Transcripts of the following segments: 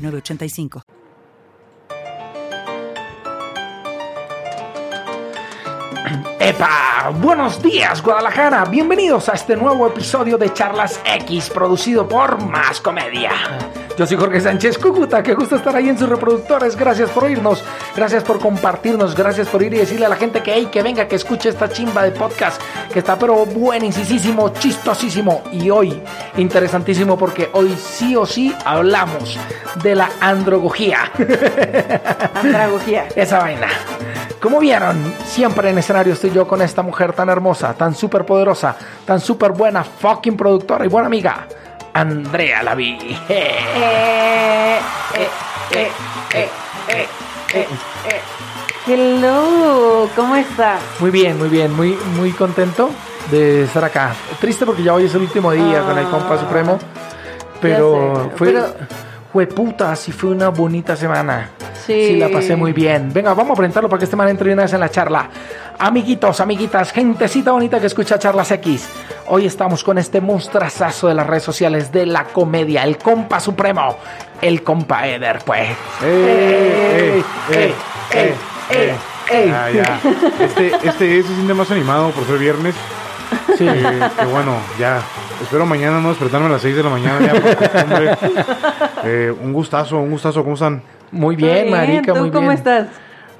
906985. ¡Epa! Buenos días, Guadalajara. Bienvenidos a este nuevo episodio de Charlas X, producido por Más Comedia. Yo soy Jorge Sánchez Cúcuta, que gusta estar ahí en sus reproductores. Gracias por oírnos, gracias por compartirnos, gracias por ir y decirle a la gente que, hey, que venga, que escuche esta chimba de podcast, que está pero buenísimo, chistosísimo y hoy interesantísimo porque hoy sí o sí hablamos de la androgogía. Androgogía. Esa vaina. Como vieron, siempre en escenario estoy yo con esta mujer tan hermosa, tan súper poderosa, tan súper buena, fucking productora y buena amiga. Andrea Laví. Eh, eh, eh, Hello, ¿cómo estás? Muy bien, muy bien, muy, muy contento de estar acá. Triste porque ya hoy es el último día con el compa supremo, pero sé, fue, pero- fue puta, sí fue una bonita semana. Sí. Sí, la pasé muy bien. Venga, vamos a presentarlo para que este man entre una vez en la charla. Amiguitos, amiguitas, gentecita bonita que escucha Charlas X. Hoy estamos con este monstrazazo de las redes sociales de la comedia, el compa supremo, el compa Eder, pues. ¡Eh! ¡Eh! ¡Eh! ¡Eh! ¡Eh! ¡Eh! Ah, ya. Este, este se siente más animado por ser viernes. Sí. Eh, que bueno, ya. Espero mañana no despertarme a las 6 de la mañana ya. Eh, un gustazo, un gustazo. ¿Cómo están? Muy Muy bien, marica, ¿Tú muy cómo bien. estás?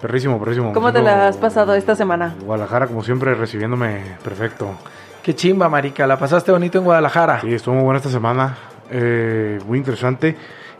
Perrísimo, perrísimo. ¿Cómo te la has pasado esta semana? Guadalajara, como siempre, recibiéndome perfecto. Qué chimba, marica. La pasaste bonito en Guadalajara. Sí, estuvo muy buena esta semana. eh, muy interesante.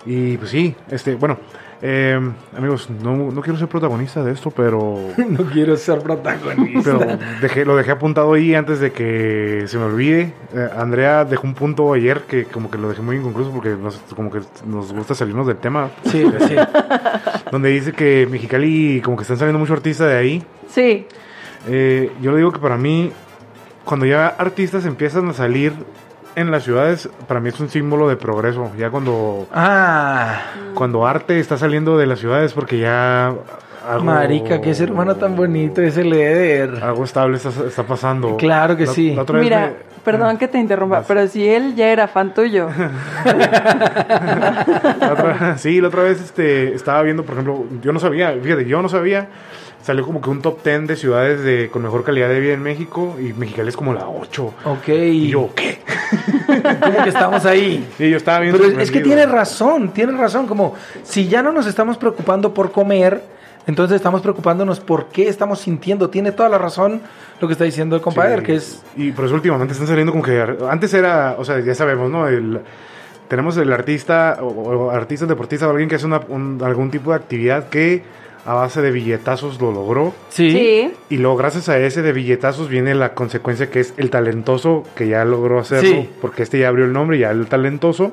Y pues sí, este, bueno, eh, amigos, no, no quiero ser protagonista de esto, pero No quiero ser protagonista. Pero dejé, lo dejé apuntado ahí antes de que se me olvide. Eh, Andrea dejó un punto ayer que como que lo dejé muy inconcluso porque nos, como que nos gusta salirnos del tema. Sí, sí. Donde dice que Mexicali como que están saliendo mucho artistas de ahí. Sí. Eh, yo le digo que para mí, cuando ya artistas empiezan a salir en las ciudades, para mí es un símbolo de progreso. Ya cuando, Ah, cuando arte está saliendo de las ciudades porque ya... Algo, marica, qué ser humano tan bonito es el Eder. Algo estable está, está pasando. Claro que La- sí. la otra vez Mira, me- perdón que te interrumpa, pero si él ya era fan tuyo. La otra- sí, la otra vez este, estaba viendo, por ejemplo, yo no sabía, fíjate, yo no sabía, salió como que un top 10 de ciudades de, con mejor calidad de vida en México y Mexicali es como la 8. Ok. Y yo, ¿qué? ¿Cómo que estamos ahí? Sí, yo estaba bien Pero es- que tiene razón, tiene razón. Como si ya no nos estamos preocupando por comer, entonces estamos preocupándonos por qué estamos sintiendo. Tiene toda la razón lo que está diciendo el compadre, Sí. que es. Y por eso últimamente están saliendo como que... Antes era, o sea, ya sabemos, ¿no? El, tenemos el artista o, o artista, deportista o alguien que hace una- un- algún tipo de actividad que a base de billetazos lo logró. Sí. Y luego, gracias a ese de billetazos, viene la consecuencia que es el talentoso que ya logró hacerlo. Sí. Porque este ya abrió el nombre, ya el talentoso.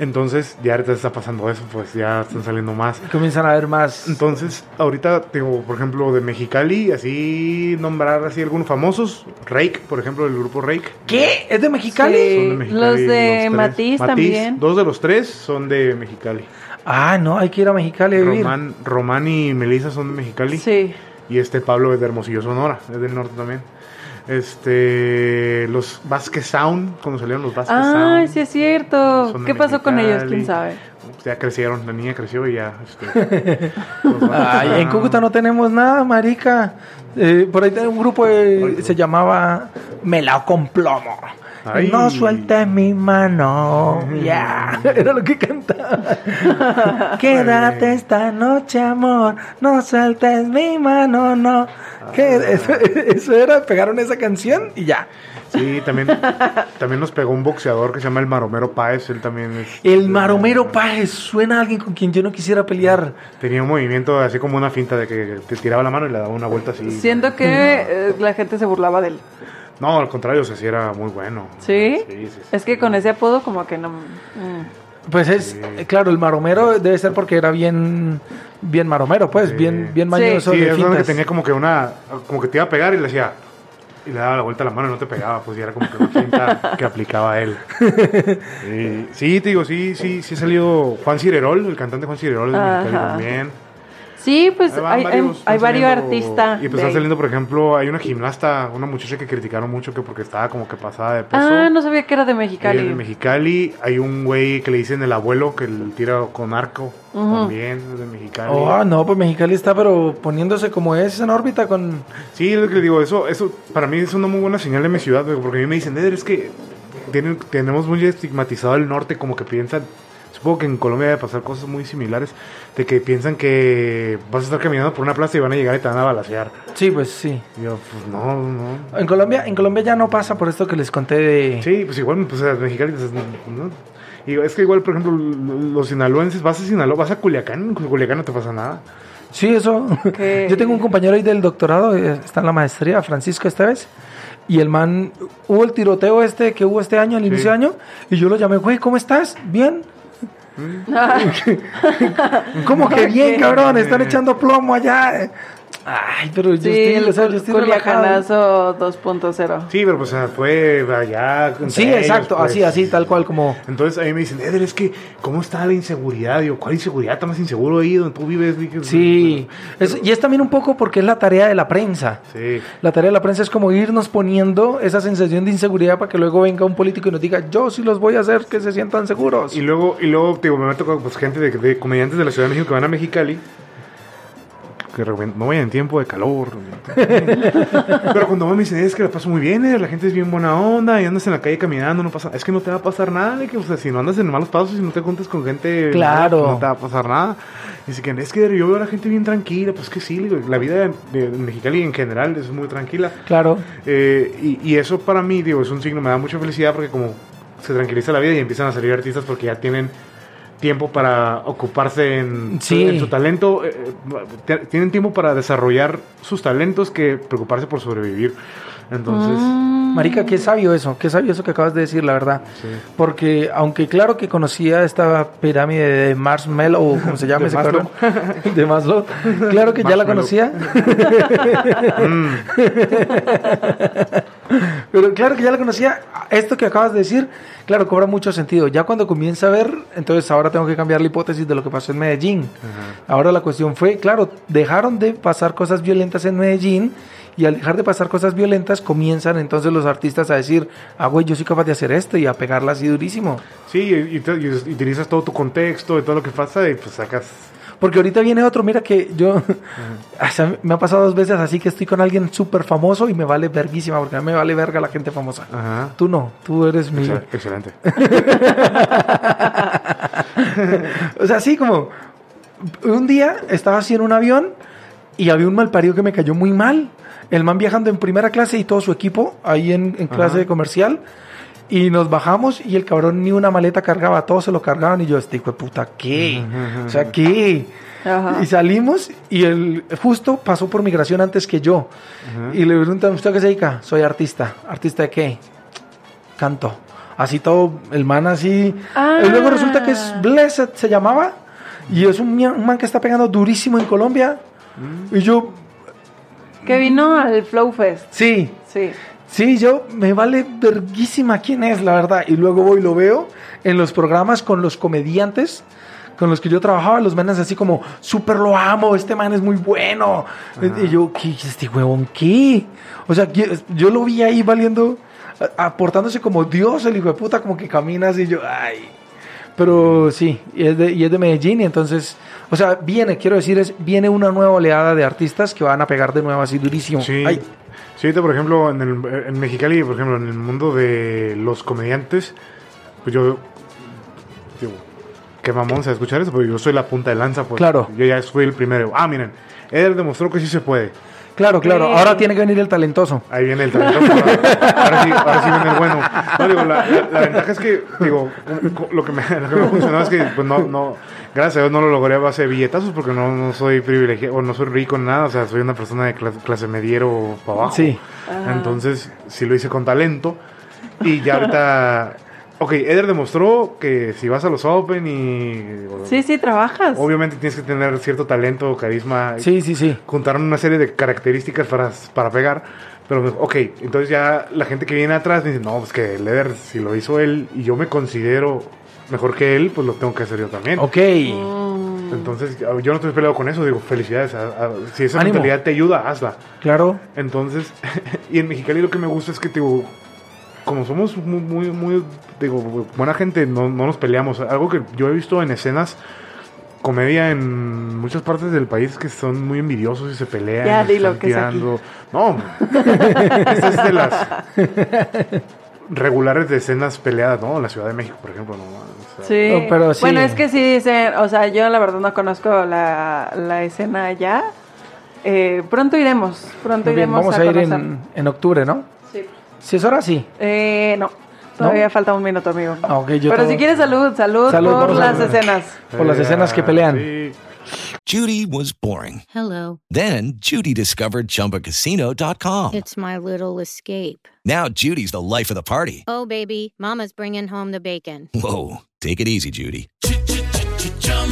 Entonces, ya ahorita está pasando eso, pues ya están saliendo más. Comienzan a ver más. Entonces, ahorita tengo, por ejemplo, de Mexicali, así nombrar así algunos famosos. Rake, por ejemplo, el grupo Rake. ¿Qué? ¿Es de Mexicali? Sí. Son de Mexicali, los de tres. Matiz también. Dos de los tres son de Mexicali. Ah, no, hay que ir a Mexicali a vivir. Román, Román y Melissa son de Mexicali. Sí. Y este Pablo es de Hermosillo, Sonora, es del norte también. Este, los Vázquez Sound, cuando salieron los Vázquez Ah, Sound. sí es cierto. ¿Qué pasó con ellos? ¿Quién sabe? ya crecieron, la niña creció y ya. Este, Ay, en. Cúcuta no tenemos nada, marica. Eh, por ahí tenía un grupo, eh, se llamaba Melao con plomo. Ay. No sueltes mi mano. Ya, era lo que cantaba. Quédate esta noche, amor. No sueltes mi mano, no. ¿Qué? Eso, eso era, pegaron esa canción y ya. Sí, también, también nos pegó un boxeador que se llama el Maromero Páez, él también es- El Maromero Páez suena a alguien con quien yo no quisiera pelear. tenía un movimiento así como una finta de que te tiraba la mano y le daba una vuelta así. Siento que eh, la gente se burlaba de él. No, al contrario, o sea, sí era muy bueno. ¿Sí? Sí, sí, sí. Es que con ese apodo como que no... mm. Pues es, eh, claro, el maromero debe ser porque era bien, bien maromero, pues, Sí. bien, bien Sí. mañoso. Sí, de es que tenía como que una. Como que te iba a pegar y le decía. Y le daba la vuelta a la mano y no te pegaba, pues ya era como que una finta que aplicaba él. Sí, sí, te digo, sí, sí, sí ha salido Juan Cirerol, el cantante Juan Cirerol también. Sí, pues hay, hay, varios, hay están varios artistas. Y pues ahí. saliendo, por ejemplo, hay una gimnasta, una muchacha que criticaron mucho que porque estaba como que pasada de peso. Ah, no sabía que era de Mexicali. de Mexicali. Hay un güey que le dicen el abuelo que le tira con arco. También es de Mexicali. Oh, no, pues Mexicali está, pero poniéndose como es en órbita con. Sí, es lo que le digo, eso, eso para mí es una muy buena señal de mi ciudad, porque a mí me dicen, Eder, es que tienen- tenemos muy estigmatizado el norte, como que piensan, supongo que en Colombia debe pasar cosas muy similares, de que piensan que vas a estar caminando por una plaza y van a llegar y te van a balasear. Sí, pues sí. Y yo, pues no, no. En Colombia, en Colombia ya no pasa por esto que les conté de. Sí, pues igual, pues a Mexicali, pues, no. Y es que igual, por ejemplo, los sinaloenses, vas a Sinaloa, vas a Culiacán, en Culiacán no te pasa nada. Sí, eso. Que- Yo tengo un compañero ahí del doctorado, eh, está en la maestría, Francisco Esteves. Y el man, hubo el tiroteo este que hubo este año, al inicio de año, y yo lo llamé, güey, ¿cómo estás? ¿Bien? ¿Cómo que bien, cabrón? Están echando plomo allá. Ay, pero yo Sí, estoy, el o sea, yo estoy relajado. Culiacanazo 2.0. Sí, pero pues fue allá. Sí, ellos, exacto, pues. así, así, tal cual como... Entonces a mí me dicen, Eder, es que, ¿cómo está la inseguridad? Digo, ¿cuál inseguridad? ¿Está más inseguro ahí donde tú vives? Dije, Sí, es- y es también un poco porque es la tarea de la prensa. Sí. La tarea de la prensa es como irnos poniendo esa sensación de inseguridad para que luego venga un político y nos diga, yo sí los voy a hacer que se sientan seguros. Y luego, y luego digo, me tocado pues, gente de, de comediantes de la Ciudad de México que van a Mexicali. Que no vayan en tiempo de calor. Pero cuando me dicen, es que la paso muy bien, eh, la gente es bien buena onda y andas en la calle caminando, no pasa Es que no te va a pasar nada, de que, o sea, si no andas en malos pasos y no te juntas con gente. Claro. mala, No te va a pasar nada. Dice que es que yo veo a la gente bien tranquila, pues que sí, la vida de, de Mexicali en general es muy tranquila. Claro, Eh, y, y eso para mí, digo, es un signo, me da mucha felicidad porque como se tranquiliza la vida y empiezan a salir artistas porque ya tienen tiempo para ocuparse en, Sí. en su talento, eh, eh, tienen tiempo para desarrollar sus talentos que preocuparse por sobrevivir. Entonces, Mm. Marica, qué sabio eso, qué sabio eso que acabas de decir, la verdad. sí. Porque aunque claro que conocía esta pirámide de Marshmallow, o como se llama De ese Maslow. cabrón, de Maslow, claro que ya la conocía. Mm, Pero claro que ya la conocía. Esto que acabas de decir, claro, cobra mucho sentido. Ya cuando comienza a ver, entonces ahora tengo que cambiar la hipótesis de lo que pasó en Medellín. Ahora la cuestión fue, claro, dejaron de pasar cosas violentas en Medellín y al dejar de pasar cosas violentas comienzan entonces los artistas a decir, ah, güey, yo soy capaz de hacer esto y a pegarla así durísimo. Sí, y, y utilizas todo tu contexto y todo lo que pasa y pues sacas... Porque ahorita viene otro, mira que yo, o sea, me ha pasado dos veces así que estoy con alguien súper famoso y me vale verguísima, porque a mí me vale verga la gente famosa. Tú no, tú eres mi... Excel- Excelente. O sea, así como un día estaba así en un avión y había un malparido que me cayó muy mal. El man viajando en primera clase y todo su equipo ahí en, en clase comercial. Y nos bajamos y el cabrón ni una maleta cargaba, todos se lo cargaban y yo, este hijo de puta, ¿qué? O sea, ¿qué? Ajá. Y salimos y él justo pasó por migración antes que yo. Y le preguntan, ¿usted a qué se dedica? Soy artista. ¿Artista de qué? Canto. Así todo, el man así. Ah. Y luego resulta que es Blessed, se llamaba. Y es un, man que está pegando durísimo en Colombia. Y yo, Que vino al Flow Fest. sí, Sí. Sí, yo me vale verguísima quién es, la verdad. Y luego voy y lo veo en los programas con los comediantes con los que yo trabajaba, los manes así como, súper lo amo, este man es muy bueno. Y yo, ¿qué? ¿Este huevón qué? O sea, yo lo vi ahí valiendo, aportándose como Dios, el hijo de puta, como que camina así, y yo, ay. Pero sí, y es, de, y es de Medellín, y entonces, o sea, viene, quiero decir, es, viene una nueva oleada de artistas que van a pegar de nuevo así durísimo. Sí. Ay, Sí, ahorita, por ejemplo, en, el, en Mexicali, por ejemplo, en el mundo de los comediantes, pues yo. Digo, qué mamón se escuchar eso, pero yo soy la punta de lanza, pues. Claro. Yo ya fui el primero. Ah, miren, Eder demostró que sí se puede. Claro, claro, Sí. ahora tiene que venir el talentoso. Ahí viene el talento. ahora, sí, ahora sí viene el bueno. No, digo, la, la- la ventaja es que, digo, lo que me, lo que me funcionó es que, pues no, no, gracias a Dios no lo logré a base de billetazos porque no, no soy privilegiado, o no soy rico en nada, o sea, soy una persona de clase, clase mediero para abajo. Sí. Ajá. Entonces, sí lo hice con talento. Y ya ahorita, ok, Eder demostró que si vas a los Open y... Sí, sí, trabajas. Obviamente tienes que tener cierto talento, carisma. Sí, sí, sí. Juntaron una serie de características para, para pegar. Pero, ok, entonces ya la gente que viene atrás me dice, no, pues que el Eder, si lo hizo él y yo me considero mejor que él, pues lo tengo que hacer yo también. Ok. Mm, Entonces, yo no estoy peleado con eso, digo, felicidades. a- a- si esa Ánimo. mentalidad te ayuda, hazla. Claro. Entonces, y en Mexicali lo que me gusta es que, digo, como somos muy, muy, muy, digo, buena gente, no, no nos peleamos. Algo que yo he visto en escenas, comedia en muchas partes del país que son muy envidiosos y se pelean. Ya, dilo, están que. No, esta es de las regulares de escenas peleadas, ¿no? En la Ciudad de México, por ejemplo, no. O sea, Sí. No, pero sí. Bueno, es que sí dicen, o sea, yo la verdad no conozco la, la escena allá. Eh, pronto iremos, pronto bien, iremos vamos a, a ir conocer. en, en octubre, ¿no? Sí. Si es hora, sí. Eh, no, todavía falta un minuto, amigo. Ah, ok, yo Pero todo- si quieres salud, salud, Salud, por las escenas. Por las escenas que pelean. Sí. Judy was boring. Hello. Then Judy discovered ChumbaCasino.com. It's my little escape. Now Judy's the life of the party. Oh, baby, Mama's bringing home the bacon. Whoa, take it easy, Judy.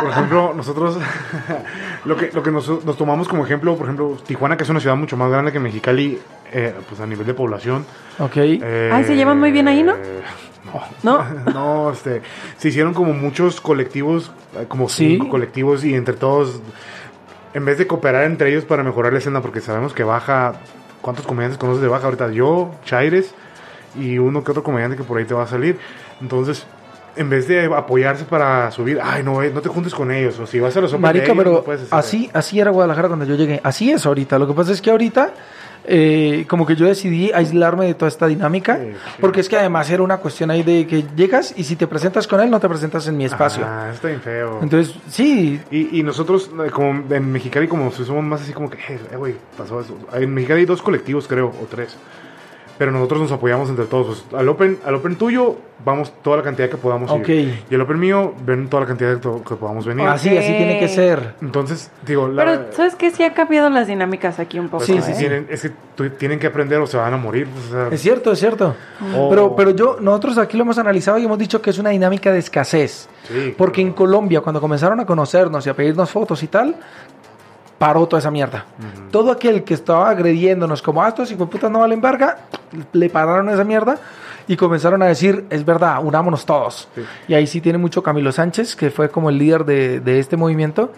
por ejemplo, nosotros lo que, lo que nos, nos tomamos como ejemplo, por ejemplo, Tijuana, que es una ciudad mucho más grande que Mexicali, eh, pues a nivel de población. Ok. eh, Ay, ¿se llevan muy bien ahí, no? No, ¿No? no, este, se hicieron como muchos colectivos, eh, como Sí. cinco colectivos y entre todos, en vez de cooperar entre ellos para mejorar la escena, porque sabemos que baja, ¿cuántos comediantes conoces de baja ahorita? Yo, Chaires y uno que otro comediante que por ahí te va a salir. Entonces, en vez de apoyarse para subir, ay, no, eh, no te juntes con ellos, o si vas a los Open Marica, ellos, pero no puedes hacer así, así era Guadalajara cuando yo llegué. Así es ahorita. Lo que pasa es que ahorita, eh, como que yo decidí aislarme de toda esta dinámica, Sí, sí. porque es que además era una cuestión ahí de que llegas y si te presentas con él, no te presentas en mi espacio. Ah, está bien feo. Entonces, sí, Y, y nosotros, eh, como en Mexicali, como somos más así como que, eh, güey, pasó eso. En Mexicali hay dos colectivos, creo, o tres. Pero nosotros nos apoyamos entre todos. Pues, al, open, al Open tuyo, vamos toda la cantidad que podamos Ok. ir. Y el Open mío, ven toda la cantidad que, podamos venir. Ah, así, así tiene que ser. Entonces, digo, la, Pero, ¿sabes qué? Sí ha cambiado las dinámicas aquí un poco. pues, Sí, sí, ¿eh? sí, tienen, es que tienen que aprender o se van a morir. pues, o sea, Es cierto, es cierto. o- Pero, pero yo, nosotros aquí lo hemos analizado y hemos dicho que es una dinámica de escasez. Sí, Porque claro. en Colombia, cuando comenzaron a conocernos y a pedirnos fotos y tal, paró toda esa mierda. Todo aquel que estaba agrediéndonos como, ah, estos putas no valen verga, le pararon esa mierda y comenzaron a decir, es verdad, unámonos todos. Sí. Y ahí sí tiene mucho Camilo Sánchez, que fue como el líder de, de este movimiento.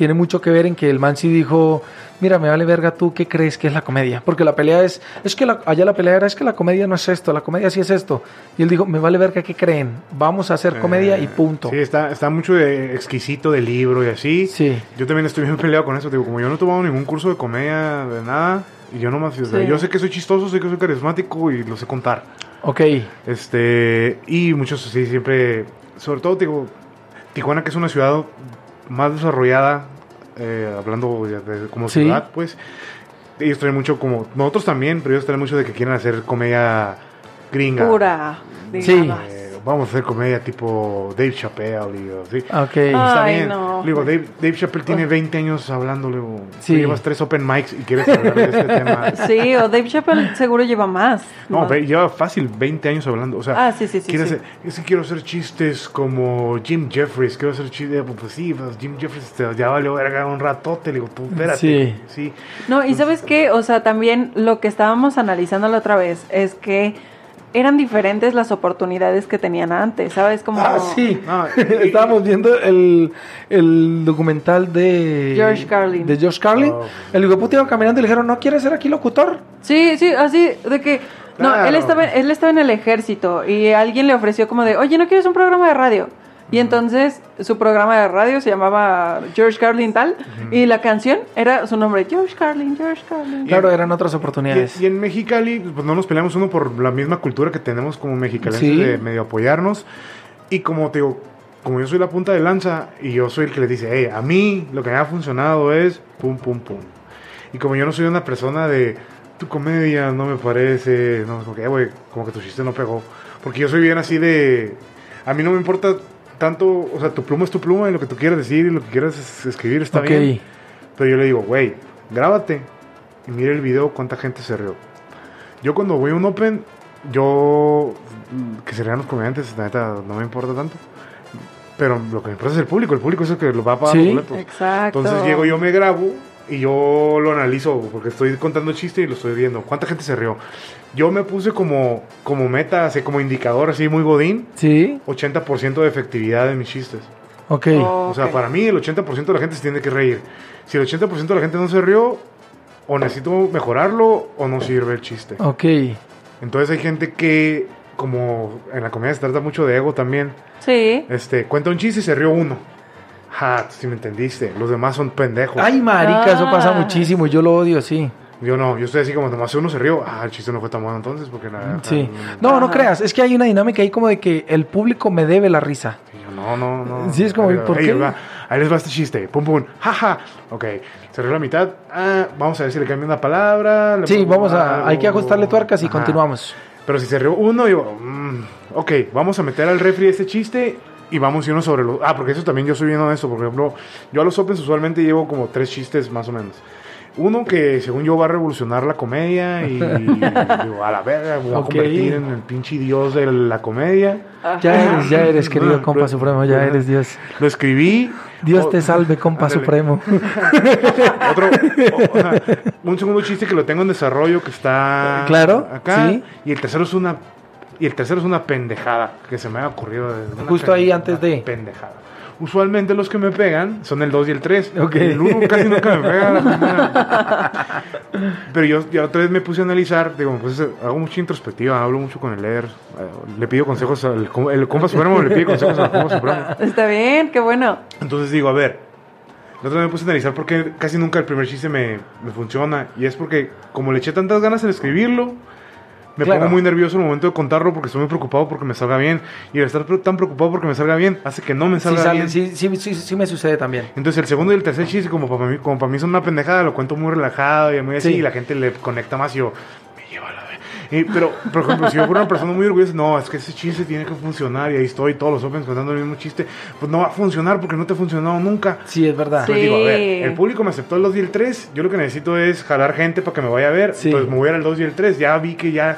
Tiene mucho que ver en que el man sí dijo, mira, me vale verga tú, ¿qué crees que es la comedia? Porque la pelea es, es que la- allá la pelea era, es que la comedia no es esto, la comedia sí es esto. Y él dijo, me vale verga, ¿qué creen? Vamos a hacer comedia y Eh, punto. Sí, está, está mucho de exquisito de libro y así. Sí. Yo también estoy bien peleado con eso. Digo, como yo no he tomado ningún curso de comedia, de nada. Y yo nomás, o sea, Sí. yo sé que soy chistoso, sé que soy carismático y lo sé contar. Ok, Este, y muchos sí, siempre, sobre todo, digo, Tijuana, que es una ciudad más desarrollada, eh, hablando de, de- como Sí. ciudad, pues, ellos traen mucho como, nosotros también, pero ellos traen mucho de que quieren hacer comedia gringa. Pura, Sí. digamos. Eh, vamos a hacer comedia tipo Dave Chappelle y así. ok. Está Ay, bien. no. Digo, Dave, Dave Chappelle tiene 20 años hablando. Le digo, Sí. llevas tres open mics y quieres hablar de este tema. Sí, o Dave Chappelle seguro lleva más. No, ve- lleva fácil 20 años hablando. O sea, Ah, sí, sí, sí, sí. hacer- es que quiero hacer chistes como Jim Jeffries. Quiero hacer chistes. Pues sí, pues Jim Jeffries te- ya valió verga un ratote. Le digo, tú espérate. Sí. sí. No, y sabes qué, o sea, también lo que estábamos analizando la otra vez es que eran diferentes las oportunidades que tenían antes, ¿sabes? Como Ah, sí. Ah, Estábamos viendo el, el documental de George Carlin. De George Carlin. Oh. El hijo iba caminando y le dijeron, ¿no quieres ser aquí locutor? Sí, sí, así de que no, él estaba él estaba en el ejército y alguien le ofreció como de, "Oye, ¿no quieres un programa de radio?" Y entonces su programa de radio se llamaba George Carlin tal y la canción era su nombre, George Carlin, George Carlin. Claro, eran otras oportunidades. y en Mexicali, pues no nos peleamos uno por la misma cultura que tenemos como mexicanos Sí. de medio apoyarnos. Y como te digo, como yo soy la punta de lanza y yo soy el que les dice, hey, a mí lo que me ha funcionado es pum, pum, pum. Y como yo no soy una persona de tu comedia no me parece, no, como que, eh, güey, como que tu chiste no pegó. Porque yo soy bien así de. A mí no me importa tanto, o sea, tu pluma es tu pluma y lo que tú quieras decir y lo que quieras es- escribir está Ok. bien. Pero yo le digo, güey, grábate y mira el video cuánta gente se rió. Yo cuando voy a un open, yo mm, que se rían los comediantes, la neta, no me importa tanto. Pero lo que me importa es el público, el público es el que lo va a pagar Sí. los boletos. Exacto. Entonces llego yo, me grabo y yo lo analizo porque estoy contando chiste y lo estoy viendo. ¿Cuánta gente se rió? Yo me puse como, como meta, así como indicador, así muy godín, Sí, 80% de efectividad de mis chistes. ok. O sea, Ok. para mí el 80% de la gente se tiene que reír. Si el 80% de la gente no se rió, o necesito mejorarlo o no sirve el chiste. Ok. Entonces hay gente que, como en la comedia se trata mucho de ego también, Sí. este, cuenta un chiste y se rió uno. Ja, si me entendiste. Los demás son pendejos. Ay, marica, eso pasa Ah. muchísimo. Yo lo odio, sí. Yo no, yo estoy así como nomás uno se rió. Ah, el chiste no fue tan bueno entonces porque nada. Sí. No, no creas. Es que hay una dinámica ahí como de que el público me debe la risa. No, no, no. Sí, es como, Ahí- ¿por ahí qué? va. Ahí les va este chiste. Pum, pum. Jaja. Ok. Se rió la mitad. Ah, vamos a ver si le cambio una palabra. le Sí, vamos a. algo. Hay que ajustarle tuercas y Ajá. continuamos. Pero si se rió uno, digo, mm, ok, vamos a meter al refri este chiste y vamos irnos sobre los... Ah, porque eso también yo soy bien honesto. Por ejemplo, yo a los Opens usualmente llevo como tres chistes más o menos. Uno que según yo va a revolucionar la comedia y digo, a la verga, me voy a convertir en el pinche dios de la comedia. Ya eres, ya eres, querido No, compa supremo. Ya eres Dios. Lo escribí. Dios te salve, compa Ándale. supremo. Otro, o- o sea, un segundo chiste que lo tengo en desarrollo que está Claro, acá. sí. Y el tercero es una y el tercero es una pendejada que se me ha ocurrido. Justo ahí antes una de. Pendejada. Usualmente los que me pegan son el 2 y el 3. Ok. El 1 casi nunca me pega. Pero yo, yo otra vez me puse a analizar, digo, pues hago mucha introspectiva, hablo mucho con el leer, eh, le pido consejos al el compa supremo, le pide consejos al compa supremo. Está bien, qué bueno. Entonces digo, a ver, la otra vez me puse a analizar por qué casi nunca el primer chiste me, me funciona. Y es porque como le eché tantas ganas en escribirlo, me Claro. pongo muy nervioso en el momento de contarlo porque estoy muy preocupado porque me salga bien. Y el estar tan preocupado porque me salga bien hace que no me Sí, salga sale- bien. sí, sí, sí, sí me sucede también. Entonces el segundo y el tercer chiste, como para mí, como para mí son una pendejada, lo cuento muy relajado y muy así, Sí. y la gente le conecta más y yo, me lleva la ve-". Y, pero, por ejemplo, si yo fuera una persona muy orgullosa, no, es que ese chiste tiene que funcionar y ahí estoy todos los opens contando el mismo chiste, pues no va a funcionar porque no te ha funcionado nunca. Sí, es verdad. Sí. Entonces digo, a ver, el público me aceptó el 2 y el 3, yo lo que necesito es jalar gente para que me vaya a ver, Sí. entonces me voy a ir al 2 y el 3, ya vi que ya,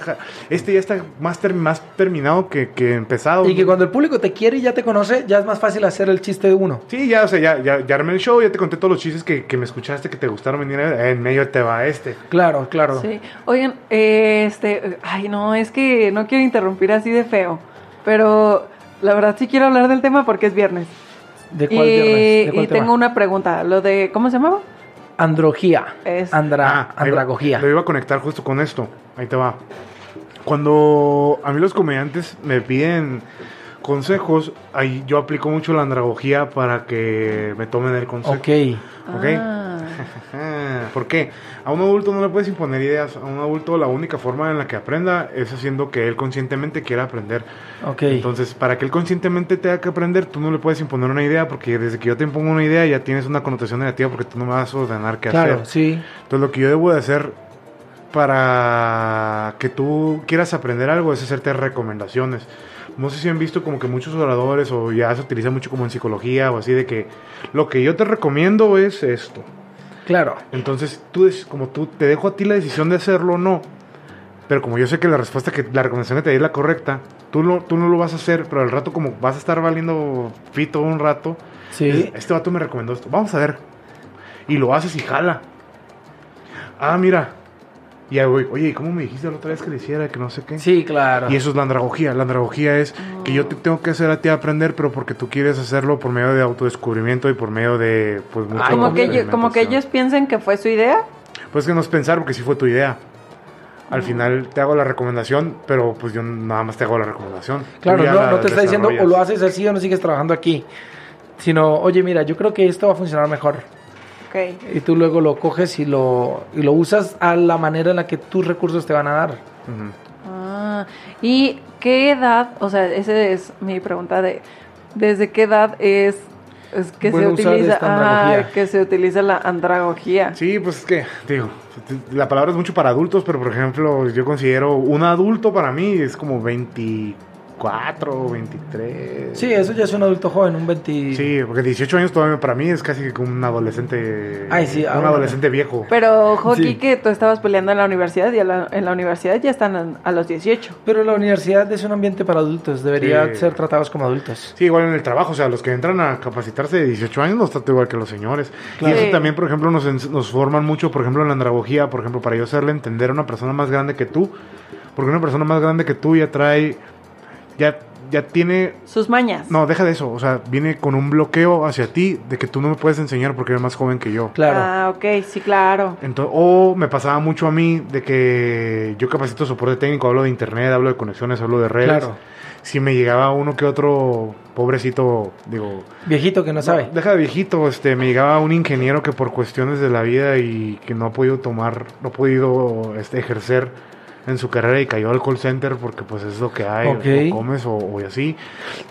este ya está más, ter- más terminado que, que empezado. Y que cuando el público te quiere y ya te conoce, ya es más fácil hacer el chiste de uno. Sí, ya, o sea, ya, ya, ya armé el show, ya te conté todos los chistes que, que me escuchaste, que te gustaron venir a ver. En medio te va este. Claro, claro. Sí. Oigan, eh, ay no, es que no quiero interrumpir así de feo, pero la verdad sí quiero hablar del tema porque es viernes. ¿De cuál y viernes? ¿De cuál y tema? tengo una pregunta, lo de, ¿cómo se llamaba? Androgía. Es- Andra, Ah, andragogía. Lo iba a conectar justo con esto. Ahí te va. Cuando a mí los comediantes me piden consejos, ahí yo aplico mucho la andragogía para que me tomen el consejo. Ok. ¿Ok? Ah, Ah, ¿Por qué? A un adulto no le puedes imponer ideas. A un adulto la única forma en la que aprenda es haciendo que él conscientemente quiera aprender. Ok. Entonces, para que él conscientemente tenga que aprender, tú no le puedes imponer una idea porque desde que yo te impongo una idea ya tienes una connotación negativa porque tú no me vas a ordenar qué claro, hacer. sí. Entonces, lo que yo debo de hacer para que tú quieras aprender algo es hacerte recomendaciones. No sé si han visto como que muchos oradores o ya se utiliza mucho como en psicología o así de que lo que yo te recomiendo es esto. Claro. Entonces, tú des- como tú te dejo a ti la decisión de hacerlo o no, pero como yo sé que la respuesta que la recomendación que te di es la correcta, tú no, tú no lo vas a hacer, pero al rato como vas a estar valiendo pito un rato, Sí. es- este vato me recomendó esto, vamos a ver. Y lo haces y jala. Ah, mira. Y ahí voy, oye, ¿y cómo me dijiste la otra vez que le hiciera? Que no sé qué. Sí, claro. Y eso es la andragogía. La andragogía es que yo te tengo que hacer a ti aprender, pero porque tú quieres hacerlo por medio de autodescubrimiento y por medio de, pues, mucha como, que ellos, como que ellos piensen que fue su idea. Pues que no es pensar, porque sí fue tu idea. Al final te hago la recomendación, pero pues yo nada más te hago la recomendación. Claro, no, no te está diciendo o lo haces así o no sigues trabajando aquí. Sino, oye, mira, yo creo que esto va a funcionar mejor. Y tú luego lo coges y lo, y lo usas a la manera en la que tus recursos te van a dar. Ah, ¿Y qué edad? O sea, esa es mi pregunta de, ¿desde qué edad es Es que Bueno, se utiliza, ah, que se utiliza la andragogía. Sí, pues es que, digo, la palabra es mucho para adultos, pero por ejemplo, yo considero un adulto para mí es como 24, 23. Sí, eso ya es un adulto joven, un 20... Sí, porque 18 años todavía para mí es casi como un adolescente. Ay, sí, un ahora- adolescente viejo. Pero Sí. que tú estabas peleando en la universidad y a la- en la universidad ya están a, los 18. Pero la universidad es un ambiente para adultos, debería Sí. ser tratados como adultos. Sí, igual en el trabajo, o sea, los que entran a capacitarse de 18 años los trato igual que los señores. Claro. Y eso Sí. también, por ejemplo, nos, nos forman mucho, por ejemplo, en la andragogía, por ejemplo, para yo hacerle entender a una persona más grande que tú, porque una persona más grande que tú ya trae, ya, ya tiene, Sus mañas. no, deja de eso, o sea, viene con un bloqueo hacia ti de que tú no me puedes enseñar porque eres más joven que yo. Claro. Ah, ok, sí, claro. Ento- o me pasaba mucho a mí de que yo capacito soporte técnico, hablo de internet, hablo de conexiones, hablo de redes. Claro. Si me llegaba uno que otro pobrecito, digo, Viejito que no sabe. deja de viejito, este, me llegaba un ingeniero que por cuestiones de la vida y que no ha podido tomar, no ha podido este, ejercer en su carrera y cayó al call center porque pues es lo que hay, Ok. o comes o, o así.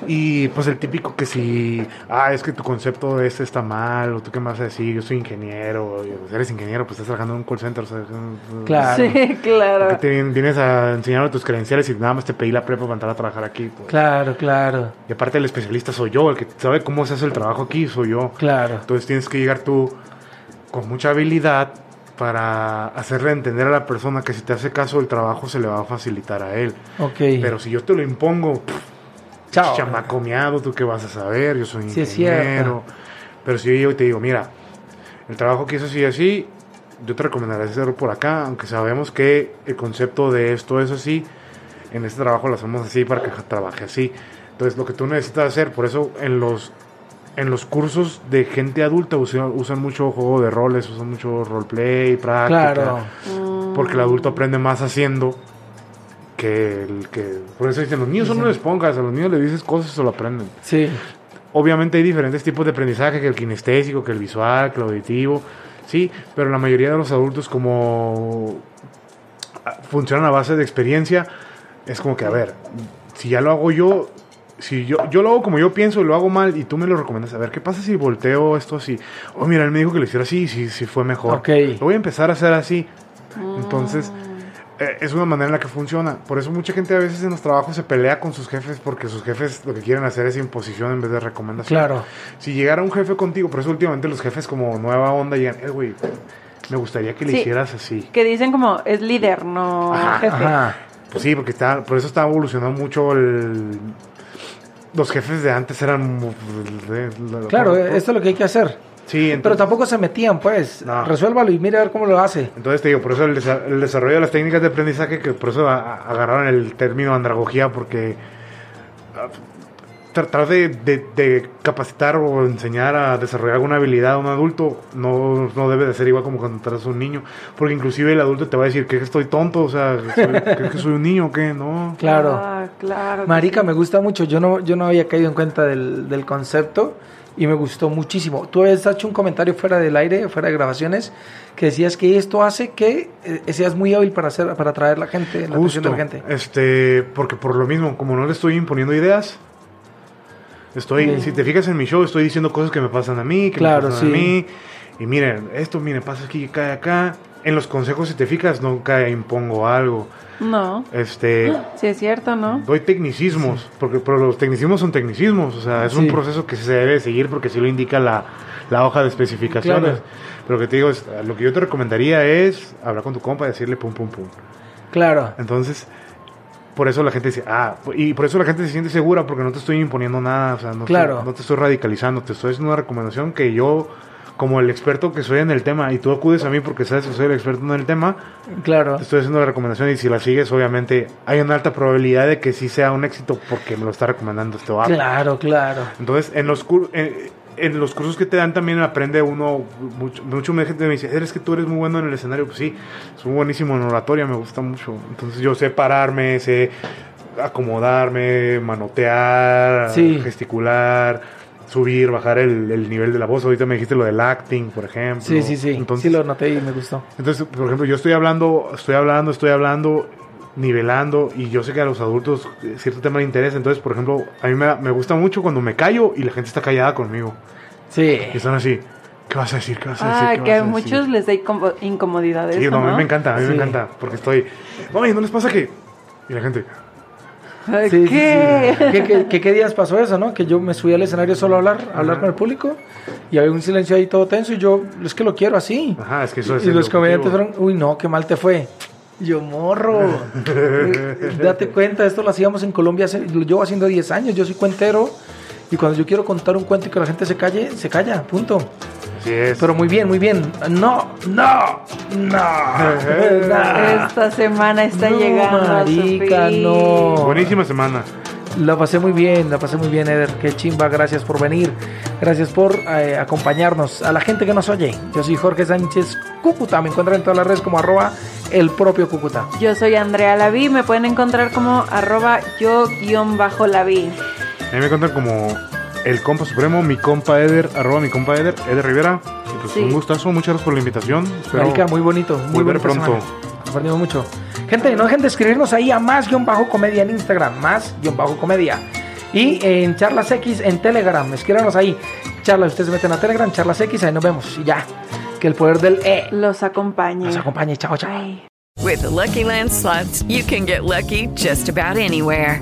Y pues el típico que si, ah, es que tu concepto de este está mal, o tú qué me vas a decir, yo soy ingeniero, y, pues, eres ingeniero, pues estás trabajando en un call center, o sea, Claro. Sí, ¿por claro. te vien- vienes a enseñarme tus credenciales y nada más te pedí la prepa para entrar a trabajar aquí? pues? Claro, claro, Y aparte el especialista soy yo, el que sabe cómo se hace el trabajo aquí soy yo. claro. Entonces tienes que llegar tú con mucha habilidad para hacerle entender a la persona que si te hace caso el trabajo se le va a facilitar a él. Ok. Pero si yo te lo impongo, pff, Chao. chamaco miado, tú qué vas a saber, yo soy Sí, es ingeniero. Pero si yo llego y te digo, mira, el trabajo que es así y así, yo te recomendaría hacerlo por acá, aunque sabemos que el concepto de esto es así, en este trabajo lo hacemos así para que trabaje así. Entonces lo que tú necesitas hacer, por eso en los en los cursos de gente adulta usan, usan mucho juego de roles, usan mucho roleplay, práctica. Claro. Porque el adulto aprende más haciendo que el que... Por eso dicen, los niños son unas esponjas, a los niños les dices cosas y se lo aprenden. Sí. Obviamente hay diferentes tipos de aprendizaje, que el kinestésico, que el visual, que el auditivo, sí, pero la mayoría de los adultos como funcionan a base de experiencia, es como que, a ver, si ya lo hago yo, si yo, yo lo hago como yo pienso y lo hago mal y tú me lo recomiendas, a ver, ¿qué pasa si volteo esto así? Oh, mira, él me dijo que lo hiciera así y sí, sí fue mejor. Ok. Lo voy a empezar a hacer así. Entonces, eh, es una manera en la que funciona. Por eso mucha gente a veces en los trabajos se pelea con sus jefes porque sus jefes lo que quieren hacer es imposición en vez de recomendación. Claro. Si llegara un jefe contigo, por eso últimamente los jefes como nueva onda llegan, eh, güey, me gustaría que le Sí. hicieras así. Que dicen como es líder, no Ajá, jefe. Ajá. Pues sí, porque está, por eso está evolucionando mucho el... Los jefes de antes eran... Claro, por- esto es lo que hay que hacer. Sí, entonces, Pero tampoco se metían, pues. No. Resuélvalo y mire a ver cómo lo hace. entonces te digo, por eso el, desa- el desarrollo de las técnicas de aprendizaje, que por eso agarraron el término andragogía, porque tratar de, de- de capacitar o enseñar a desarrollar alguna habilidad a un adulto no, no debe de ser igual como cuando tratas a un niño, porque inclusive el adulto te va a decir que estoy tonto, o sea, soy- ¿crees que soy un niño o qué? No. Claro. Ah, claro. Marica, me gusta mucho. Yo no, yo no había caído en cuenta del, del concepto y me gustó muchísimo. Tú habías hecho un comentario fuera del aire, fuera de grabaciones, que decías que esto hace que eh, seas muy hábil para hacer, para atraer la gente, la atención de la gente. Este, porque por lo mismo, como no le estoy imponiendo ideas, estoy, si te fijas en mi show, estoy diciendo cosas que me pasan a mí, que Claro, me pasan sí. a mí. Y miren, esto, miren, pasa aquí, cae acá. En los consejos, si te fijas, nunca impongo algo. No, Este, sí es cierto, ¿no? doy tecnicismos, porque pero los tecnicismos son tecnicismos, o sea, es un Sí. proceso que se debe seguir porque así lo indica la, la hoja de especificaciones. Claro. Pero lo que te digo es, lo que yo te recomendaría es hablar con tu compa y decirle pum, pum, pum. Claro. Entonces, por eso la gente dice, ah, y por eso la gente se siente segura porque no te estoy imponiendo nada, o sea, no, Claro. te, no te estoy radicalizando, te estoy haciendo una recomendación que yo, como el experto que soy en el tema, y tú acudes a mí porque sabes que soy el experto en el tema, Claro. te estoy haciendo la recomendación y si la sigues, obviamente, hay una alta probabilidad de que sí sea un éxito porque me lo está recomendando este vato. Claro, claro. Entonces, en los, en, en los cursos que te dan también aprende uno, mucho, mucho gente me dice, eres que tú eres muy bueno en el escenario, pues sí, soy buenísimo en oratoria, me gusta mucho. Entonces yo sé pararme, sé acomodarme, manotear, Sí. gesticular, subir, bajar el, el nivel de la voz. Ahorita me dijiste lo del acting, por ejemplo. Sí, sí, sí. Entonces, sí lo noté y me gustó. entonces, por ejemplo, yo estoy hablando, estoy hablando, estoy hablando, nivelando, y yo sé que a los adultos eh, cierto tema le interesa. Entonces, por ejemplo, a mí me, me gusta mucho cuando me callo y la gente está callada conmigo. Sí. Y están así, ¿qué vas a decir? ¿Qué vas a decir? Ah, ¿Qué que a a decir?" muchos les da incom- incomodidad Sí, eso, no, a mí ¿no? me encanta, a mí Sí. me encanta, porque estoy, oye, ¿no les pasa que...? Y la gente, Sí, ¿Qué? sí. ¿Qué, qué, qué- qué días pasó eso, no? Que yo me subí al escenario solo a hablar, a hablar con el público y había un silencio ahí todo tenso y yo, es que lo quiero así. ajá, es que eso es y el los comediantes fueron, uy, no, qué mal te fue. Yo, morro, date cuenta, esto lo hacíamos en Colombia, hace- lo llevo haciendo 10 años, yo soy cuentero y cuando yo quiero contar un cuento y que la gente se calle, se calla, punto. Así es. Pero muy bien, muy bien. No, no, no. no. Esta semana está No, llegando marica, a su fin. no. Buenísima semana. La pasé muy bien, la pasé muy bien, Eder. Qué chimba, gracias por venir. Gracias por eh, acompañarnos. A la gente que nos oye, yo soy Jorge Sánchez Cúcuta. Me encuentran en todas las redes como arroba el propio Cúcuta. Yo soy Andrea Laví, me pueden encontrar como arroba yo guion bajo Laví. A mí me encuentran como el compa supremo, mi compa Eder, arroba mi compa Eder, Eder Rivera. Y pues Sí. un gustazo, muchas gracias por la invitación. Espero Marica, muy bonito, muy volver pronto. semana. Aprendimos mucho. Gente, no dejen de escribirnos ahí a más guion bajo comedia en Instagram, más guion bajo comedia. Y en Charlas X en Telegram, escríbanos ahí. Charlas, ustedes se meten a Telegram, Charlas X, ahí nos vemos. Y ya, que el poder del E Los acompañe. nos acompañe. Chao, chao. With the Lucky Land slots, you can get lucky just about anywhere.